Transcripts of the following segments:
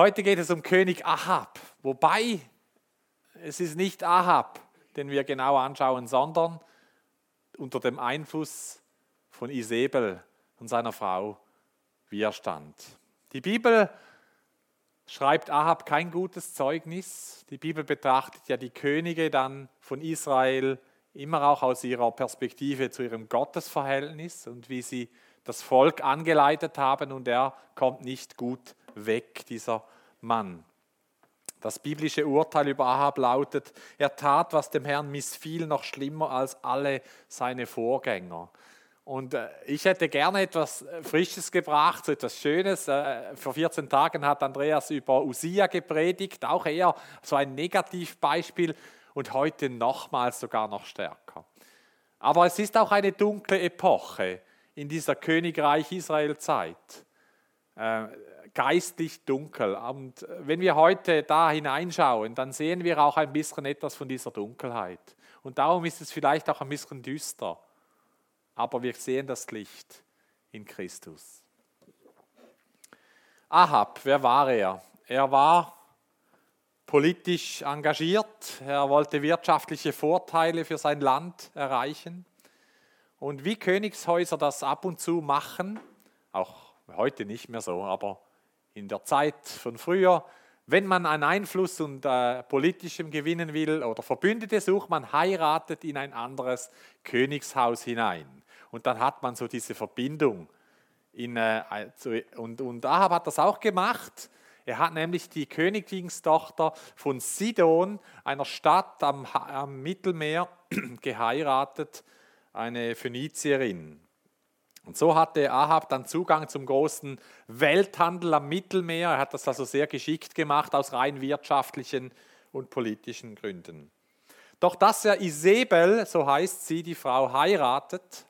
Heute geht es um König Ahab, wobei es ist nicht Ahab, den wir genau anschauen, sondern unter dem Einfluss von Isabel und seiner Frau, wie er stand. Die Bibel schreibt Ahab kein gutes Zeugnis. Die Bibel betrachtet ja die Könige dann von Israel immer auch aus ihrer Perspektive zu ihrem Gottesverhältnis und wie sie das Volk angeleitet haben und er kommt nicht gut weg, dieser Mann. Das biblische Urteil über Ahab lautet, er tat, was dem Herrn missfiel, noch schlimmer als alle seine Vorgänger. Und äh, ich hätte gerne etwas äh, Frisches gebracht, etwas Schönes. Äh, vor 14 Tagen hat Andreas über Usia gepredigt, auch eher so ein Negativbeispiel und heute nochmals sogar noch stärker. Aber es ist auch eine dunkle Epoche in dieser Königreich Israel Zeit geistlich dunkel. Und wenn wir heute da hineinschauen, dann sehen wir auch ein bisschen etwas von dieser Dunkelheit. Und darum ist es vielleicht auch ein bisschen düster. Aber wir sehen das Licht in Christus. Ahab, wer war er? Er war politisch engagiert, er wollte wirtschaftliche Vorteile für sein Land erreichen. Und wie Königshäuser das ab und zu machen, auch heute nicht mehr so, aber in der Zeit von früher, wenn man an Einfluss und äh, politischem gewinnen will oder Verbündete sucht, man heiratet in ein anderes Königshaus hinein. Und dann hat man so diese Verbindung. In, äh, und, und Ahab hat das auch gemacht. Er hat nämlich die Königstochter von Sidon, einer Stadt am, am Mittelmeer, geheiratet, eine Phönizierin. Und so hatte Ahab dann Zugang zum großen Welthandel am Mittelmeer. Er hat das also sehr geschickt gemacht aus rein wirtschaftlichen und politischen Gründen. Doch dass er Isabel, so heißt sie, die Frau, heiratet,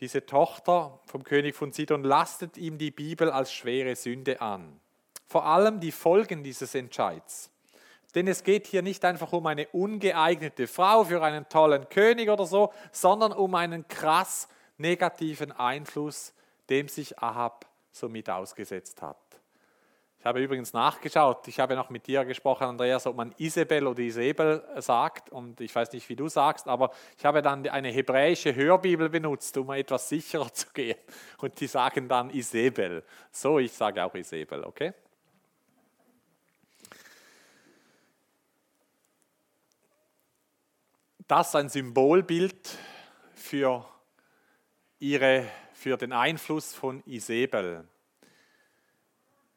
diese Tochter vom König von Sidon, lastet ihm die Bibel als schwere Sünde an. Vor allem die Folgen dieses Entscheids. Denn es geht hier nicht einfach um eine ungeeignete Frau für einen tollen König oder so, sondern um einen krass negativen Einfluss, dem sich Ahab somit ausgesetzt hat. Ich habe übrigens nachgeschaut, ich habe noch mit dir gesprochen, Andreas, ob man Isabel oder Isabel sagt und ich weiß nicht, wie du sagst, aber ich habe dann eine hebräische Hörbibel benutzt, um etwas sicherer zu gehen und die sagen dann Isabel. So, ich sage auch Isabel, okay? Das ein Symbolbild für, ihre, für den Einfluss von Isabel.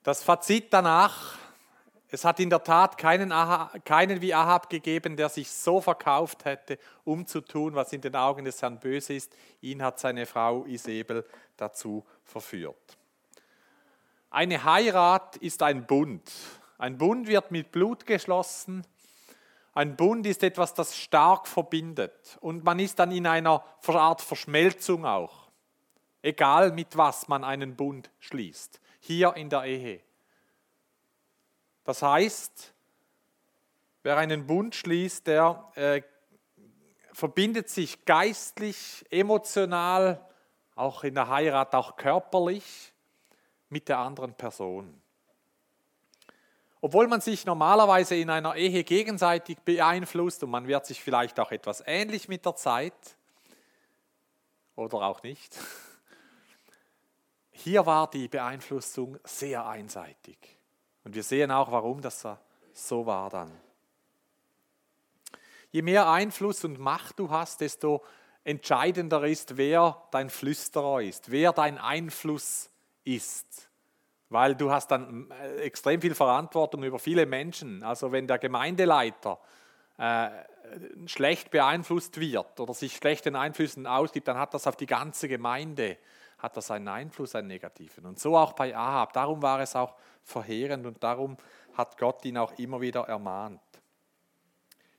Das Fazit danach, es hat in der Tat keinen, Ahab, keinen wie Ahab gegeben, der sich so verkauft hätte, um zu tun, was in den Augen des Herrn böse ist. Ihn hat seine Frau Isabel dazu verführt. Eine Heirat ist ein Bund. Ein Bund wird mit Blut geschlossen ein Bund ist etwas, das stark verbindet und man ist dann in einer Art Verschmelzung auch. Egal mit was man einen Bund schließt. Hier in der Ehe. Das heißt, wer einen Bund schließt, der äh, verbindet sich geistlich, emotional, auch in der Heirat, auch körperlich mit der anderen Person. Obwohl man sich normalerweise in einer Ehe gegenseitig beeinflusst und man wird sich vielleicht auch etwas ähnlich mit der Zeit oder auch nicht. Hier war die Beeinflussung sehr einseitig. Und wir sehen auch, warum das so war dann. Je mehr Einfluss und Macht du hast, desto entscheidender ist, wer dein Flüsterer ist, wer dein Einfluss ist weil du hast dann äh, extrem viel Verantwortung über viele Menschen. Also wenn der Gemeindeleiter äh, schlecht beeinflusst wird oder sich schlechten Einflüssen ausgibt, dann hat das auf die ganze Gemeinde hat das einen Einfluss, einen negativen. Und so auch bei Ahab. Darum war es auch verheerend und darum hat Gott ihn auch immer wieder ermahnt.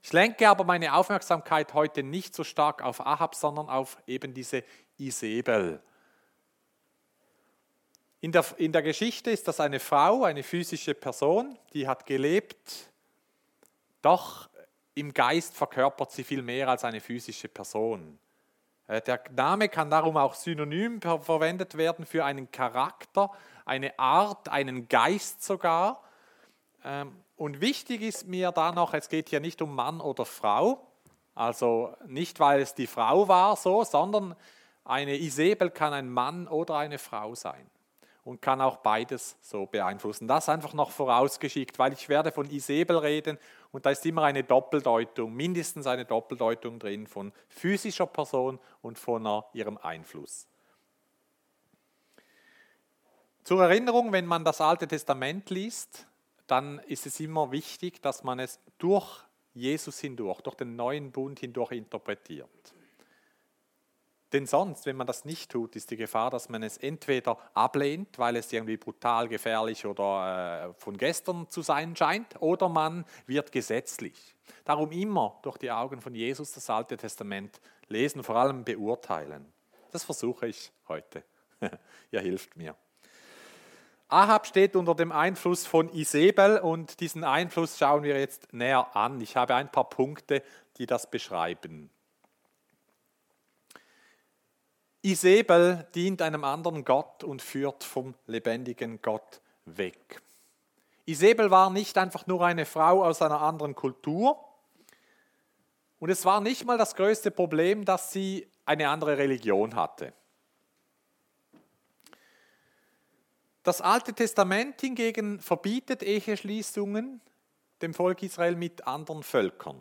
Ich lenke aber meine Aufmerksamkeit heute nicht so stark auf Ahab, sondern auf eben diese Isabel. In der, in der Geschichte ist das eine Frau, eine physische Person, die hat gelebt, doch im Geist verkörpert sie viel mehr als eine physische Person. Äh, der Name kann darum auch synonym verwendet werden für einen Charakter, eine Art, einen Geist sogar. Ähm, und wichtig ist mir da noch, es geht hier nicht um Mann oder Frau, also nicht, weil es die Frau war so, sondern eine Isabel kann ein Mann oder eine Frau sein und kann auch beides so beeinflussen. Das einfach noch vorausgeschickt, weil ich werde von Isabel reden und da ist immer eine Doppeldeutung, mindestens eine Doppeldeutung drin von physischer Person und von ihrem Einfluss. Zur Erinnerung, wenn man das Alte Testament liest, dann ist es immer wichtig, dass man es durch Jesus hindurch, durch den neuen Bund hindurch interpretiert. Denn sonst, wenn man das nicht tut, ist die Gefahr, dass man es entweder ablehnt, weil es irgendwie brutal, gefährlich oder äh, von gestern zu sein scheint, oder man wird gesetzlich. Darum immer durch die Augen von Jesus das Alte Testament lesen, vor allem beurteilen. Das versuche ich heute. Ihr hilft mir. Ahab steht unter dem Einfluss von Isabel und diesen Einfluss schauen wir jetzt näher an. Ich habe ein paar Punkte, die das beschreiben. Isabel dient einem anderen Gott und führt vom lebendigen Gott weg. Isabel war nicht einfach nur eine Frau aus einer anderen Kultur und es war nicht mal das größte Problem, dass sie eine andere Religion hatte. Das Alte Testament hingegen verbietet Eheschließungen dem Volk Israel mit anderen Völkern.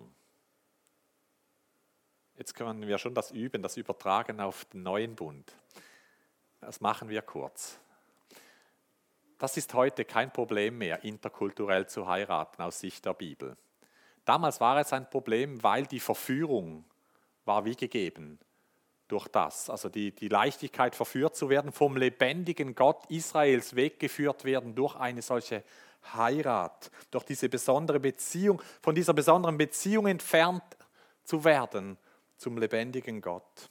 Jetzt können wir schon das üben, das übertragen auf den neuen Bund. Das machen wir kurz. Das ist heute kein Problem mehr, interkulturell zu heiraten aus Sicht der Bibel. Damals war es ein Problem, weil die Verführung war wie gegeben durch das. Also die, die Leichtigkeit verführt zu werden, vom lebendigen Gott Israels weggeführt werden durch eine solche Heirat, durch diese besondere Beziehung, von dieser besonderen Beziehung entfernt zu werden zum lebendigen Gott.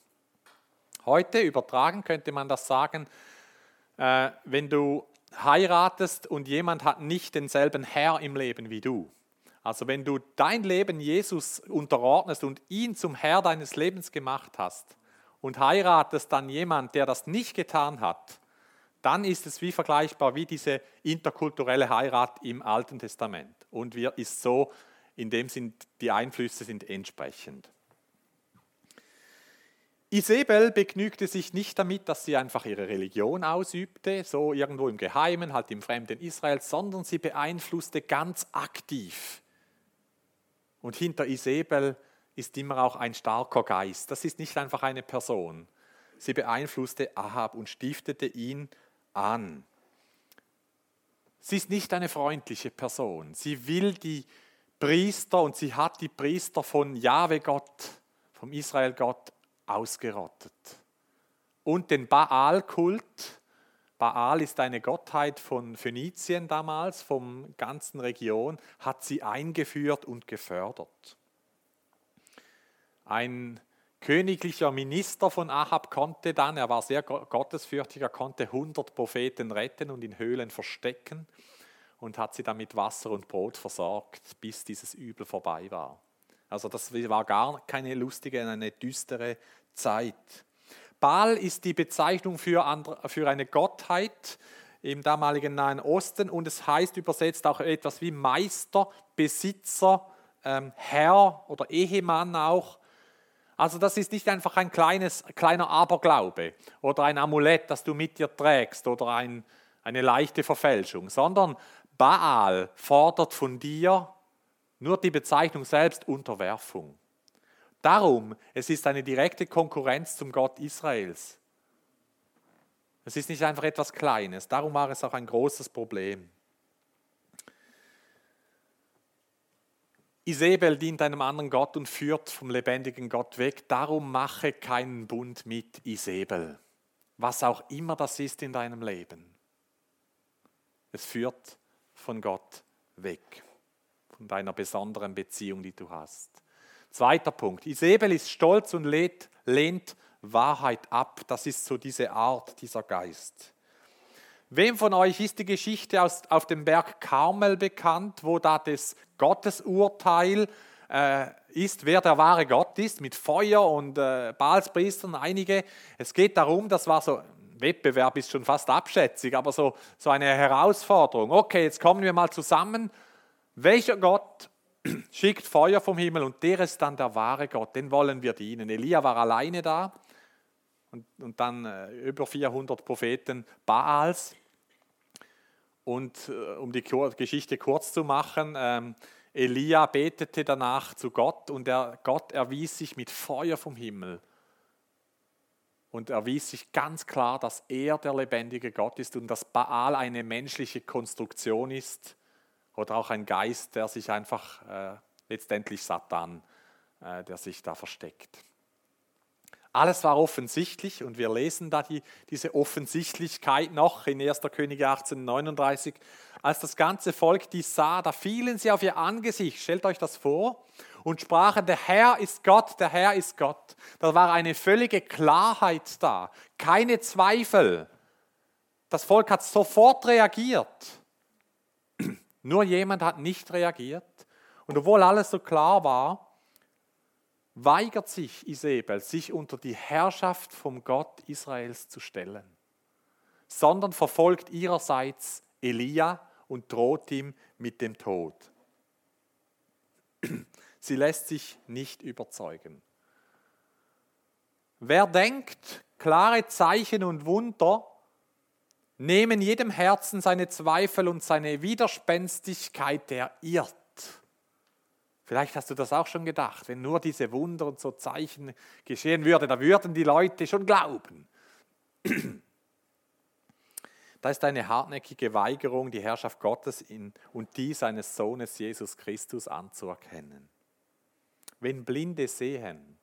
Heute übertragen könnte man das sagen, äh, wenn du heiratest und jemand hat nicht denselben Herr im Leben wie du. Also wenn du dein Leben Jesus unterordnest und ihn zum Herr deines Lebens gemacht hast, und heiratest dann jemand, der das nicht getan hat, dann ist es wie vergleichbar wie diese interkulturelle Heirat im Alten Testament. Und wir ist so, in dem sind die Einflüsse sind entsprechend. Isabel begnügte sich nicht damit, dass sie einfach ihre Religion ausübte, so irgendwo im Geheimen, halt im fremden Israel, sondern sie beeinflusste ganz aktiv. Und hinter Isabel ist immer auch ein starker Geist. Das ist nicht einfach eine Person. Sie beeinflusste Ahab und stiftete ihn an. Sie ist nicht eine freundliche Person. Sie will die Priester und sie hat die Priester von Jahwe Gott, vom Israel Gott ausgerottet. Und den Baal-Kult, Baal ist eine Gottheit von Phönizien damals, vom ganzen Region, hat sie eingeführt und gefördert. Ein königlicher Minister von Ahab konnte dann, er war sehr gottesfürchtig, er konnte 100 Propheten retten und in Höhlen verstecken und hat sie dann mit Wasser und Brot versorgt, bis dieses Übel vorbei war. Also das war gar keine lustige, eine düstere Zeit. Baal ist die Bezeichnung für, andere, für eine Gottheit im damaligen Nahen Osten und es heißt übersetzt auch etwas wie Meister, Besitzer, ähm, Herr oder Ehemann auch. Also das ist nicht einfach ein kleines, kleiner Aberglaube oder ein Amulett, das du mit dir trägst oder ein, eine leichte Verfälschung, sondern Baal fordert von dir nur die Bezeichnung selbst Unterwerfung. Darum, es ist eine direkte Konkurrenz zum Gott Israels. Es ist nicht einfach etwas Kleines, darum war es auch ein großes Problem. Isabel dient einem anderen Gott und führt vom lebendigen Gott weg. Darum mache keinen Bund mit Isabel. Was auch immer das ist in deinem Leben. Es führt von Gott weg. Von deiner besonderen Beziehung, die du hast. Zweiter Punkt. Isabel ist stolz und lehnt, lehnt Wahrheit ab. Das ist so diese Art, dieser Geist. Wem von euch ist die Geschichte aus, auf dem Berg Karmel bekannt, wo da das Gottesurteil äh, ist, wer der wahre Gott ist, mit Feuer und äh, Baalspriestern, einige. Es geht darum, das war so Wettbewerb ist schon fast abschätzig, aber so, so eine Herausforderung. Okay, jetzt kommen wir mal zusammen. Welcher Gott schickt Feuer vom Himmel und der ist dann der wahre Gott, den wollen wir dienen. Elia war alleine da und, und dann äh, über 400 Propheten Baals. Und äh, um die Geschichte kurz zu machen, ähm, Elia betete danach zu Gott und der Gott erwies sich mit Feuer vom Himmel und erwies sich ganz klar, dass er der lebendige Gott ist und dass Baal eine menschliche Konstruktion ist oder auch ein Geist, der sich einfach äh, letztendlich Satan, äh, der sich da versteckt. Alles war offensichtlich und wir lesen da die, diese Offensichtlichkeit noch in 1. Könige 1839. Als das ganze Volk dies sah, da fielen sie auf ihr Angesicht, stellt euch das vor, und sprachen, der Herr ist Gott, der Herr ist Gott. Da war eine völlige Klarheit da, keine Zweifel. Das Volk hat sofort reagiert. Nur jemand hat nicht reagiert. Und obwohl alles so klar war, weigert sich Isabel, sich unter die Herrschaft vom Gott Israels zu stellen, sondern verfolgt ihrerseits Elia und droht ihm mit dem Tod. Sie lässt sich nicht überzeugen. Wer denkt, klare Zeichen und Wunder nehmen jedem Herzen seine Zweifel und seine Widerspenstigkeit, der irrt. Vielleicht hast du das auch schon gedacht, wenn nur diese Wunder und so Zeichen geschehen würde, da würden die Leute schon glauben. Da ist eine hartnäckige Weigerung, die Herrschaft Gottes in, und die seines Sohnes Jesus Christus anzuerkennen. Wenn Blinde sehen,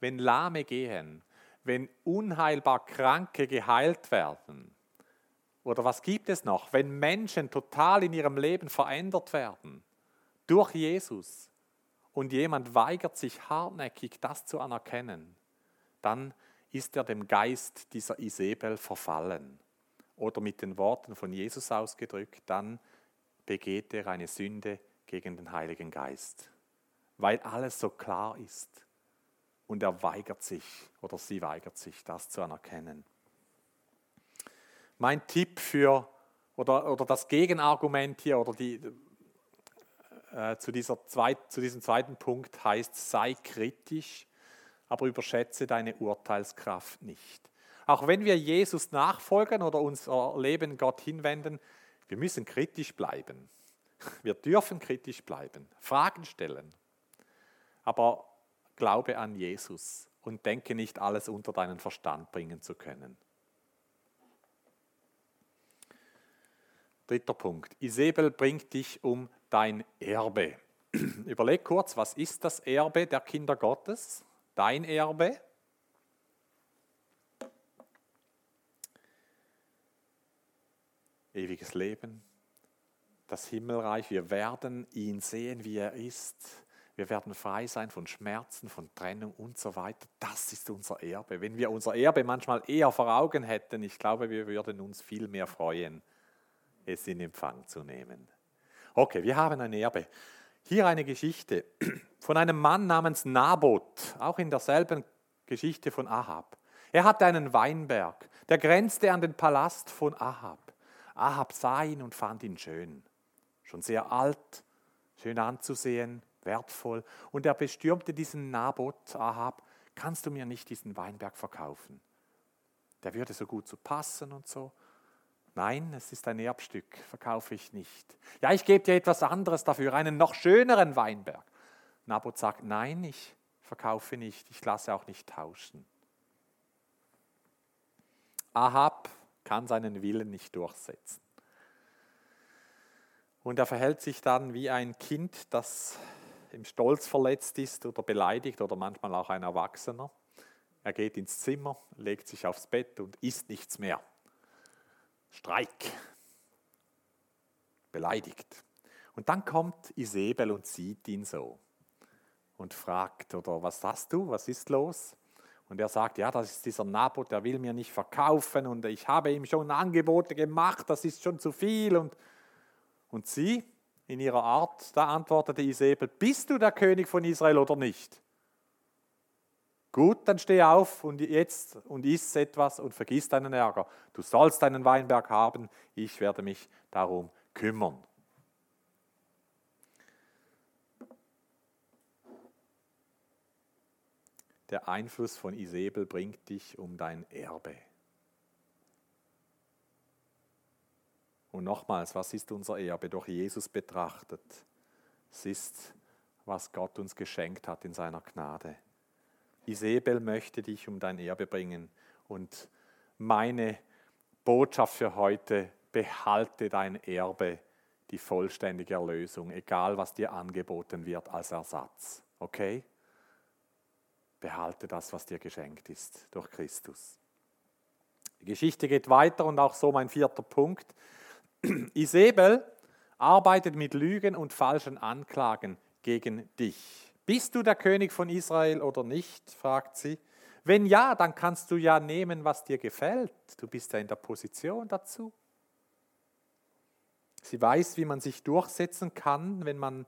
wenn Lahme gehen, wenn unheilbar Kranke geheilt werden, oder was gibt es noch, wenn Menschen total in ihrem Leben verändert werden durch Jesus, und jemand weigert sich hartnäckig, das zu anerkennen, dann ist er dem Geist dieser Isabel verfallen. Oder mit den Worten von Jesus ausgedrückt, dann begeht er eine Sünde gegen den Heiligen Geist. Weil alles so klar ist und er weigert sich oder sie weigert sich, das zu anerkennen. Mein Tipp für oder, oder das Gegenargument hier oder die, äh, zu, dieser zweit, zu diesem zweiten Punkt heißt, sei kritisch, aber überschätze deine Urteilskraft nicht. Auch wenn wir Jesus nachfolgen oder unser Leben Gott hinwenden, wir müssen kritisch bleiben. Wir dürfen kritisch bleiben, Fragen stellen. Aber glaube an Jesus und denke nicht, alles unter deinen Verstand bringen zu können. Dritter Punkt. Isabel bringt dich um dein Erbe. Überleg kurz, was ist das Erbe der Kinder Gottes? Dein Erbe? Ewiges Leben, das Himmelreich. Wir werden ihn sehen, wie er ist. Wir werden frei sein von Schmerzen, von Trennung und so weiter. Das ist unser Erbe. Wenn wir unser Erbe manchmal eher vor Augen hätten, ich glaube, wir würden uns viel mehr freuen, es in Empfang zu nehmen. Okay, wir haben ein Erbe. Hier eine Geschichte von einem Mann namens Naboth, auch in derselben Geschichte von Ahab. Er hatte einen Weinberg, der grenzte an den Palast von Ahab. Ahab sah ihn und fand ihn schön, schon sehr alt, schön anzusehen, wertvoll. Und er bestürmte diesen Naboth, Ahab, kannst du mir nicht diesen Weinberg verkaufen? Der würde so gut zu passen und so. Nein, es ist ein Erbstück, verkaufe ich nicht. Ja, ich gebe dir etwas anderes dafür, einen noch schöneren Weinberg. Naboth sagt, nein, ich verkaufe nicht, ich lasse auch nicht tauschen. Ahab kann seinen Willen nicht durchsetzen. Und er verhält sich dann wie ein Kind, das im Stolz verletzt ist oder beleidigt oder manchmal auch ein Erwachsener. Er geht ins Zimmer, legt sich aufs Bett und isst nichts mehr. Streik, beleidigt. Und dann kommt Isabel und sieht ihn so und fragt, oder was hast du, was ist los? Und er sagt, ja, das ist dieser Naboth, der will mir nicht verkaufen und ich habe ihm schon Angebote gemacht, das ist schon zu viel. Und, und sie, in ihrer Art, da antwortete Isabel, bist du der König von Israel oder nicht? Gut, dann steh auf und jetzt und iss etwas und vergiss deinen Ärger. Du sollst deinen Weinberg haben, ich werde mich darum kümmern. Der Einfluss von Isabel bringt dich um dein Erbe. Und nochmals, was ist unser Erbe? Durch Jesus betrachtet. Es ist, was Gott uns geschenkt hat in seiner Gnade. Isabel möchte dich um dein Erbe bringen. Und meine Botschaft für heute, behalte dein Erbe, die vollständige Erlösung, egal was dir angeboten wird als Ersatz. Okay? Behalte das, was dir geschenkt ist durch Christus. Die Geschichte geht weiter und auch so mein vierter Punkt. Isabel arbeitet mit Lügen und falschen Anklagen gegen dich. Bist du der König von Israel oder nicht? fragt sie. Wenn ja, dann kannst du ja nehmen, was dir gefällt. Du bist ja in der Position dazu. Sie weiß, wie man sich durchsetzen kann, wenn man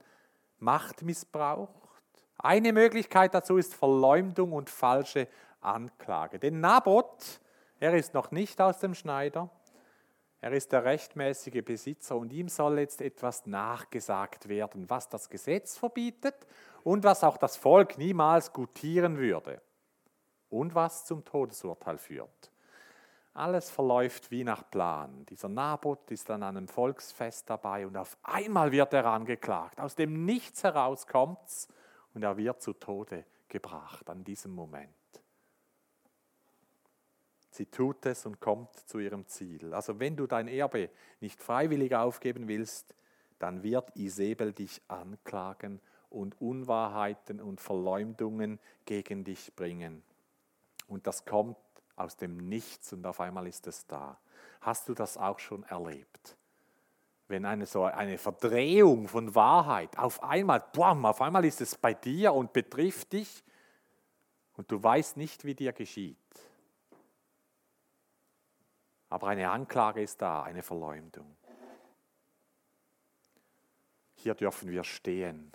Macht missbraucht. Eine Möglichkeit dazu ist Verleumdung und falsche Anklage. Denn Naboth, er ist noch nicht aus dem Schneider, er ist der rechtmäßige Besitzer und ihm soll jetzt etwas nachgesagt werden, was das Gesetz verbietet und was auch das Volk niemals gutieren würde und was zum Todesurteil führt. Alles verläuft wie nach Plan. Dieser Naboth ist an einem Volksfest dabei und auf einmal wird er angeklagt. Aus dem Nichts heraus kommt's und er wird zu Tode gebracht an diesem Moment. Sie tut es und kommt zu ihrem Ziel. Also wenn du dein Erbe nicht freiwillig aufgeben willst, dann wird Isabel dich anklagen und Unwahrheiten und Verleumdungen gegen dich bringen. Und das kommt aus dem Nichts und auf einmal ist es da. Hast du das auch schon erlebt? Wenn eine so eine Verdrehung von Wahrheit auf einmal, boom, auf einmal ist es bei dir und betrifft dich und du weißt nicht, wie dir geschieht. Aber eine Anklage ist da, eine Verleumdung. Hier dürfen wir stehen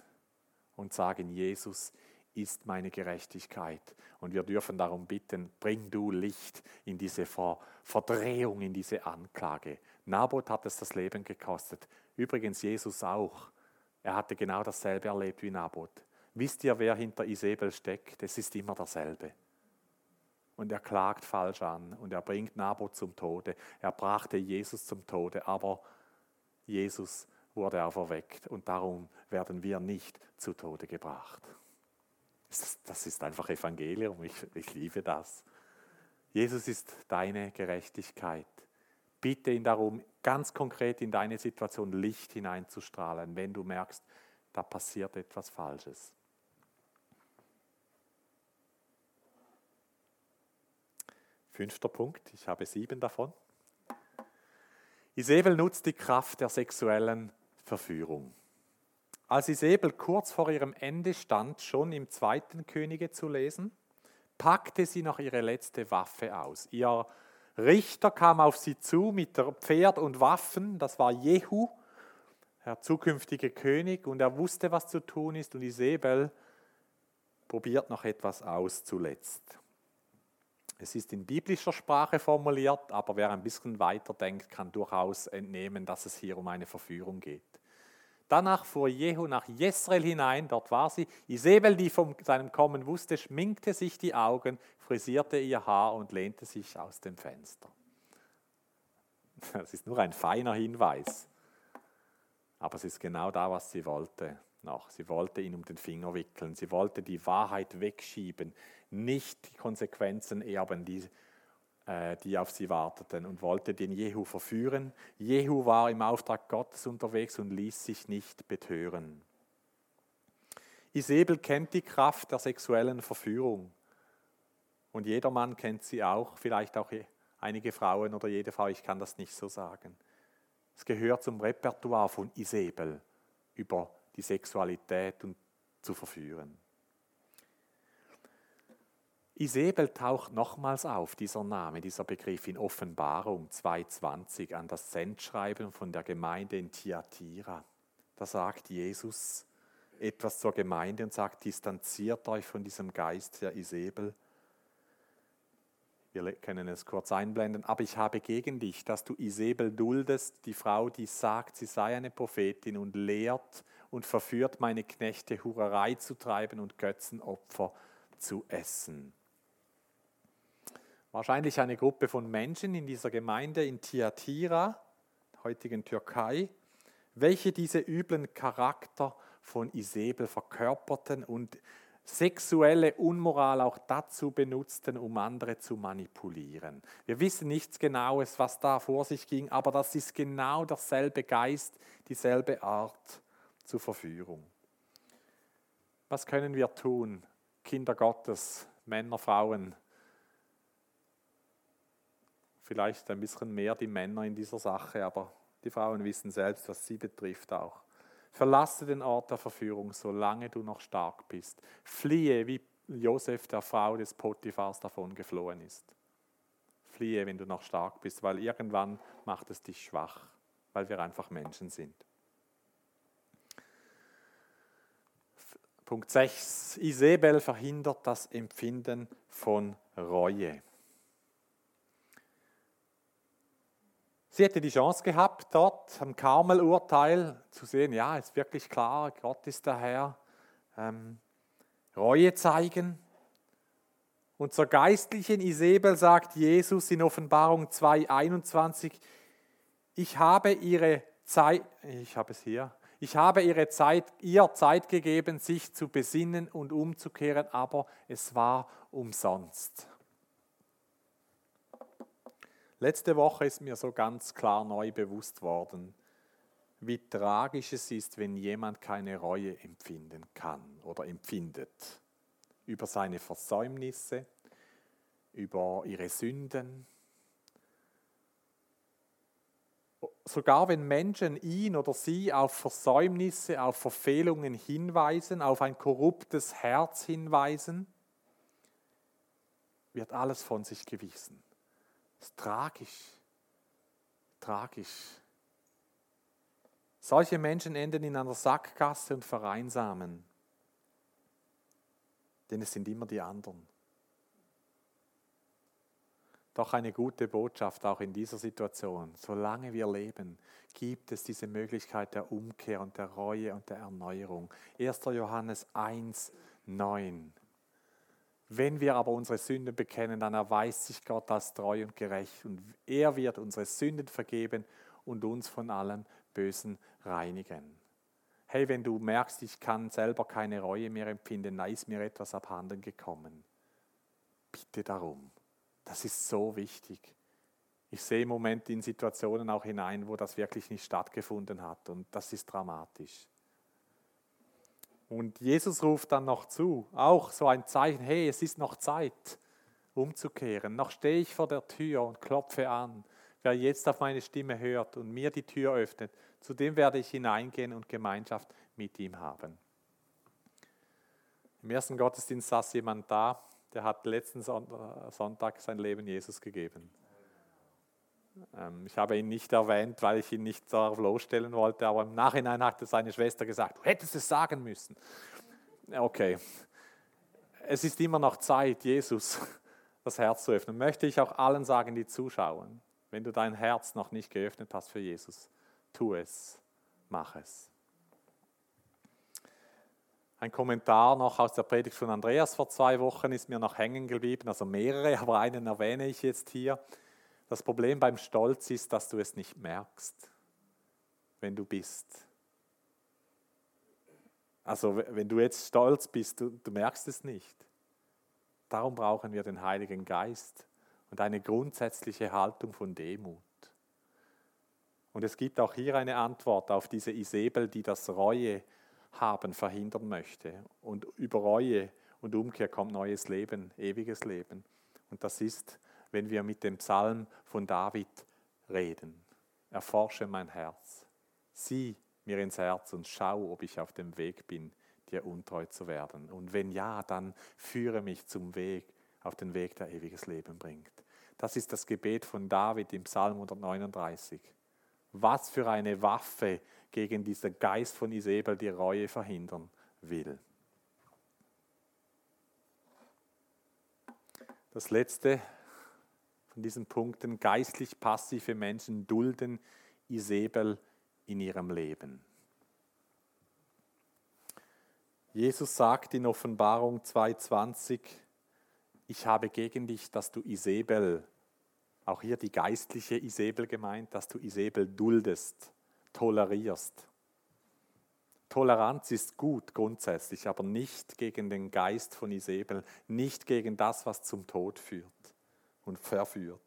und sagen, Jesus ist meine Gerechtigkeit. Und wir dürfen darum bitten, bring du Licht in diese Verdrehung, in diese Anklage. Naboth hat es das Leben gekostet. Übrigens Jesus auch. Er hatte genau dasselbe erlebt wie Naboth. Wisst ihr, wer hinter Isabel steckt? Es ist immer derselbe. Und er klagt falsch an und er bringt Naboth zum Tode. Er brachte Jesus zum Tode, aber Jesus wurde auferweckt und darum werden wir nicht zu Tode gebracht. Das ist einfach Evangelium, ich, ich liebe das. Jesus ist deine Gerechtigkeit. Bitte ihn darum, ganz konkret in deine Situation Licht hineinzustrahlen, wenn du merkst, da passiert etwas Falsches. Fünfter Punkt, ich habe sieben davon. Isabel nutzt die Kraft der sexuellen Verführung. Als Isabel kurz vor ihrem Ende stand, schon im zweiten Könige zu lesen, packte sie noch ihre letzte Waffe aus. Ihr Richter kam auf sie zu mit Pferd und Waffen, das war Jehu, der zukünftige König, und er wusste, was zu tun ist, und Isabel probiert noch etwas aus zuletzt. Es ist in biblischer Sprache formuliert, aber wer ein bisschen weiter denkt, kann durchaus entnehmen, dass es hier um eine Verführung geht. Danach fuhr Jehu nach Jesreel hinein, dort war sie. Isabel, die von seinem Kommen wusste, schminkte sich die Augen, frisierte ihr Haar und lehnte sich aus dem Fenster. Das ist nur ein feiner Hinweis. Aber es ist genau da, was sie wollte noch. Sie wollte ihn um den Finger wickeln. Sie wollte die Wahrheit wegschieben, nicht die Konsequenzen erben, die, äh, die auf sie warteten und wollte den Jehu verführen. Jehu war im Auftrag Gottes unterwegs und ließ sich nicht betören. Isabel kennt die Kraft der sexuellen Verführung. Und jeder Mann kennt sie auch, vielleicht auch einige Frauen oder jede Frau, ich kann das nicht so sagen. Es gehört zum Repertoire von Isabel, über die Sexualität zu verführen. Isabel taucht nochmals auf, dieser Name, dieser Begriff in Offenbarung 2.20 an das Sendschreiben von der Gemeinde in Thyatira. Da sagt Jesus etwas zur Gemeinde und sagt, distanziert euch von diesem Geist der Isabel Wir können es kurz einblenden. Aber ich habe gegen dich, dass du Isabel duldest, die Frau, die sagt, sie sei eine Prophetin und lehrt und verführt meine Knechte, Hurerei zu treiben und Götzenopfer zu essen. Wahrscheinlich eine Gruppe von Menschen in dieser Gemeinde in Tiatira, heutigen Türkei, welche diese üblen Charakter von Isabel verkörperten und sexuelle Unmoral auch dazu benutzten, um andere zu manipulieren. Wir wissen nichts Genaues, was da vor sich ging, aber das ist genau derselbe Geist, dieselbe Art zur Verführung. Was können wir tun, Kinder Gottes, Männer, Frauen? Vielleicht ein bisschen mehr die Männer in dieser Sache, aber die Frauen wissen selbst, was sie betrifft auch. Verlasse den Ort der Verführung, solange du noch stark bist. Fliehe, wie Josef der Frau des Potiphars davon geflohen ist. Fliehe, wenn du noch stark bist, weil irgendwann macht es dich schwach, weil wir einfach Menschen sind. Punkt 6. Isabel verhindert das Empfinden von Reue. Sie hätte die Chance gehabt, dort am Karmel-Urteil zu sehen, ja, ist wirklich klar, Gott ist der Herr. Ähm, Reue zeigen. Und zur geistlichen Isabel sagt Jesus in Offenbarung 2,21, ich habe ihre Zeit, ich habe es hier, ich habe ihre Zeit, ihr Zeit gegeben, sich zu besinnen und umzukehren, aber es war umsonst. Letzte Woche ist mir so ganz klar neu bewusst worden, wie tragisch es ist, wenn jemand keine Reue empfinden kann oder empfindet über seine Versäumnisse, über ihre Sünden. Sogar wenn Menschen ihn oder sie auf Versäumnisse, auf Verfehlungen hinweisen, auf ein korruptes Herz hinweisen, wird alles von sich gewissen. Das ist tragisch. Tragisch. Solche Menschen enden in einer Sackgasse und vereinsamen. Denn es sind immer die anderen. Doch eine gute Botschaft auch in dieser Situation. Solange wir leben, gibt es diese Möglichkeit der Umkehr und der Reue und der Erneuerung. 1. Johannes 1, 9. Wenn wir aber unsere Sünden bekennen, dann erweist sich Gott als treu und gerecht und er wird unsere Sünden vergeben und uns von allem Bösen reinigen. Hey, wenn du merkst, ich kann selber keine Reue mehr empfinden, da ist mir etwas abhanden gekommen. Bitte darum. Das ist so wichtig. Ich sehe im Moment in Situationen auch hinein, wo das wirklich nicht stattgefunden hat und das ist dramatisch. Und Jesus ruft dann noch zu, auch so ein Zeichen, hey, es ist noch Zeit, umzukehren. Noch stehe ich vor der Tür und klopfe an. Wer jetzt auf meine Stimme hört und mir die Tür öffnet, zu dem werde ich hineingehen und Gemeinschaft mit ihm haben. Im ersten Gottesdienst saß jemand da, der hat letzten Sonntag sein Leben Jesus gegeben. Ähm, ich habe ihn nicht erwähnt, weil ich ihn nicht darauf losstellen wollte, aber im Nachhinein hatte seine Schwester gesagt, du hättest es sagen müssen. Okay, es ist immer noch Zeit, Jesus das Herz zu öffnen. Möchte ich auch allen sagen, die zuschauen, wenn du dein Herz noch nicht geöffnet hast für Jesus, tu es, mach es. Ein Kommentar noch aus der Predigt von Andreas vor zwei Wochen ist mir noch hängen geblieben, also mehrere, aber einen erwähne ich jetzt hier. Das Problem beim Stolz ist, dass du es nicht merkst, wenn du bist. Also wenn du jetzt stolz bist, du, du merkst es nicht. Darum brauchen wir den Heiligen Geist und eine grundsätzliche Haltung von Demut. Und es gibt auch hier eine Antwort auf diese Isabel, die das Reue haben verhindern möchte. Und über Reue und Umkehr kommt neues Leben, ewiges Leben. Und das ist wenn wir mit dem Psalm von David reden. Erforsche mein Herz. Sieh mir ins Herz und schau, ob ich auf dem Weg bin, dir untreu zu werden. Und wenn ja, dann führe mich zum Weg, auf den Weg, der ewiges Leben bringt. Das ist das Gebet von David im Psalm 139. Was für eine Waffe gegen diesen Geist von Isabel die Reue verhindern will. Das letzte von diesen Punkten. Geistlich passive Menschen dulden Isabel in ihrem Leben. Jesus sagt in Offenbarung 2,20, ich habe gegen dich, dass du Isabel, auch hier die geistliche Isabel gemeint, dass du Isabel duldest, tolerierst. Toleranz ist gut grundsätzlich, aber nicht gegen den Geist von Isabel, nicht gegen das, was zum Tod führt und verführt.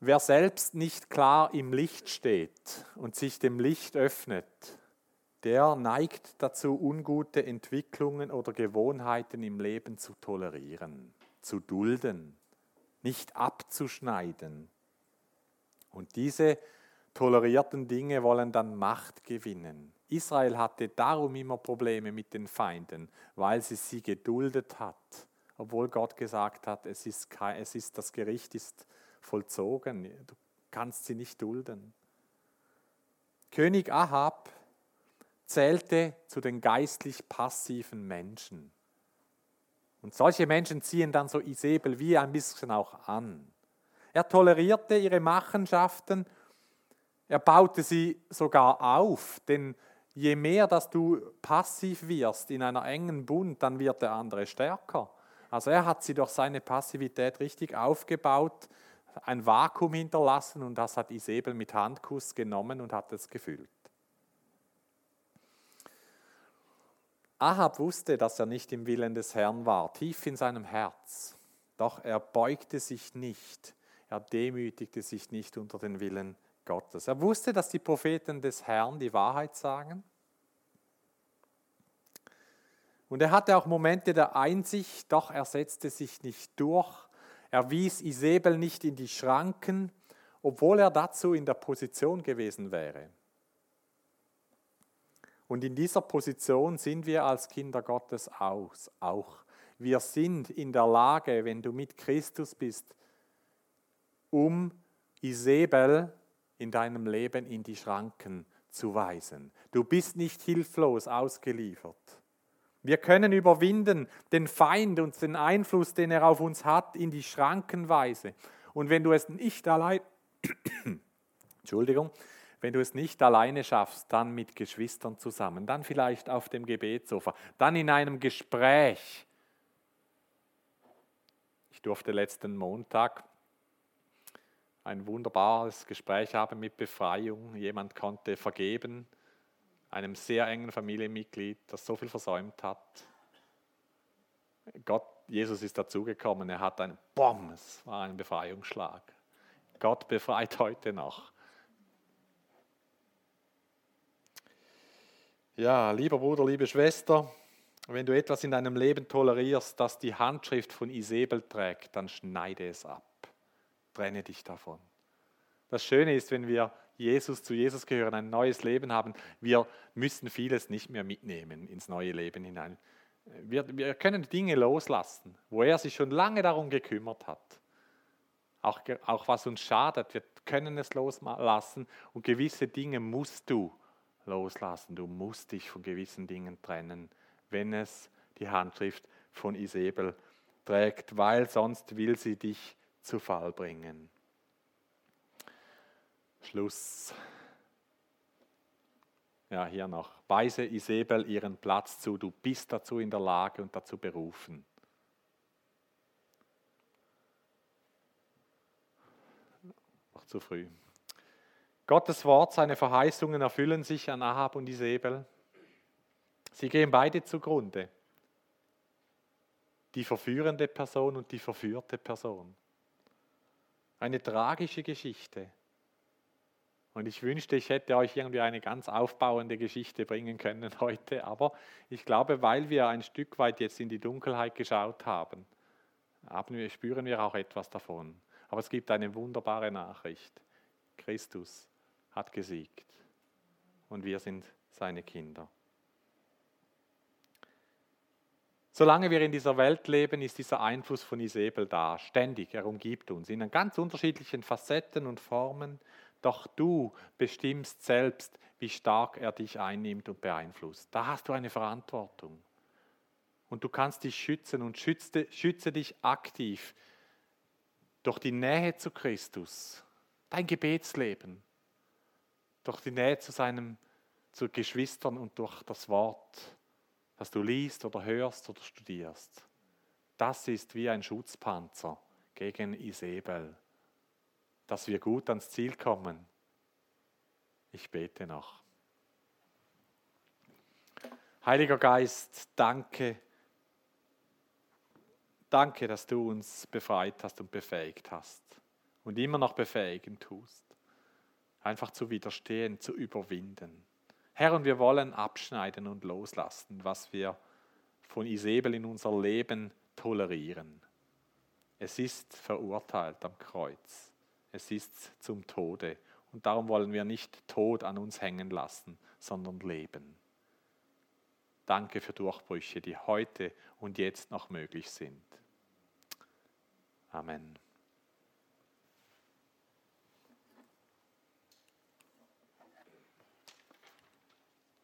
Wer selbst nicht klar im Licht steht und sich dem Licht öffnet, der neigt dazu, ungute Entwicklungen oder Gewohnheiten im Leben zu tolerieren, zu dulden, nicht abzuschneiden. Und diese tolerierten Dinge wollen dann Macht gewinnen. Israel hatte darum immer Probleme mit den Feinden, weil sie sie geduldet hat, obwohl Gott gesagt hat, es ist, es ist das Gericht ist vollzogen, du kannst sie nicht dulden. König Ahab zählte zu den geistlich passiven Menschen. Und solche Menschen ziehen dann so Isabel wie ein bisschen auch an. Er tolerierte ihre Machenschaften, er baute sie sogar auf, denn je mehr, dass du passiv wirst in einer engen Bund, dann wird der andere stärker. Also er hat sie durch seine Passivität richtig aufgebaut, ein Vakuum hinterlassen und das hat Isabel mit Handkuss genommen und hat es gefüllt. Ahab wusste, dass er nicht im Willen des Herrn war, tief in seinem Herz. Doch er beugte sich nicht, er demütigte sich nicht unter den Willen Gottes. Er wusste, dass die Propheten des Herrn die Wahrheit sagen. Und er hatte auch Momente der Einsicht, doch er setzte sich nicht durch. Er wies Isabel nicht in die Schranken, obwohl er dazu in der Position gewesen wäre. Und in dieser Position sind wir als Kinder Gottes auch. Wir sind in der Lage, wenn du mit Christus bist, um Isabel in deinem Leben in die Schranken zu weisen. Du bist nicht hilflos ausgeliefert. Wir können überwinden den Feind und den Einfluss, den er auf uns hat, in die Schranken weisen. Und wenn du es nicht allein, Entschuldigung, wenn du es nicht alleine schaffst, dann mit Geschwistern zusammen, dann vielleicht auf dem Gebetssofa, dann in einem Gespräch. Ich durfte letzten Montag ein wunderbares Gespräch haben mit Befreiung. Jemand konnte vergeben, einem sehr engen Familienmitglied, das so viel versäumt hat. Gott, Jesus ist dazugekommen, er hat einen Bom, es war ein Befreiungsschlag. Gott befreit heute noch. Ja, lieber Bruder, liebe Schwester, wenn du etwas in deinem Leben tolerierst, das die Handschrift von Isabel trägt, dann schneide es ab. Trenne dich davon. Das Schöne ist, wenn wir Jesus zu Jesus gehören, ein neues Leben haben, wir müssen vieles nicht mehr mitnehmen ins neue Leben hinein. Wir, wir können Dinge loslassen, wo er sich schon lange darum gekümmert hat. Auch, auch was uns schadet, wir können es loslassen und gewisse Dinge musst du loslassen. Du musst dich von gewissen Dingen trennen, wenn es die Handschrift von Isabel trägt, weil sonst will sie dich zu Fall bringen. Schluss. Ja, hier noch. Weise Isabel ihren Platz zu. Du bist dazu in der Lage und dazu berufen. Noch zu früh. Gottes Wort, seine Verheißungen erfüllen sich an Ahab und Isabel. Sie gehen beide zugrunde. Die verführende Person und die verführte Person. Eine tragische Geschichte. Und ich wünschte, ich hätte euch irgendwie eine ganz aufbauende Geschichte bringen können heute. Aber ich glaube, weil wir ein Stück weit jetzt in die Dunkelheit geschaut haben, spüren wir auch etwas davon. Aber es gibt eine wunderbare Nachricht. Christus hat gesiegt. Und wir sind seine Kinder. Solange wir in dieser Welt leben, ist dieser Einfluss von Isabel da, ständig, er umgibt uns in ganz unterschiedlichen Facetten und Formen, doch du bestimmst selbst, wie stark er dich einnimmt und beeinflusst. Da hast du eine Verantwortung. Und du kannst dich schützen und schütze, schütze dich aktiv durch die Nähe zu Christus, dein Gebetsleben, durch die Nähe zu seinem, zu Geschwistern und durch das Wort, das du liest oder hörst oder studierst. Das ist wie ein Schutzpanzer gegen Isabel, dass wir gut ans Ziel kommen. Ich bete noch. Heiliger Geist, danke. Danke, dass du uns befreit hast und befähigt hast und immer noch befähigen tust. Einfach zu widerstehen, zu überwinden. Herr, und wir wollen abschneiden und loslassen, was wir von Isabel in unser Leben tolerieren. Es ist verurteilt am Kreuz. Es ist zum Tode. Und darum wollen wir nicht Tod an uns hängen lassen, sondern Leben. Danke für Durchbrüche, die heute und jetzt noch möglich sind. Amen.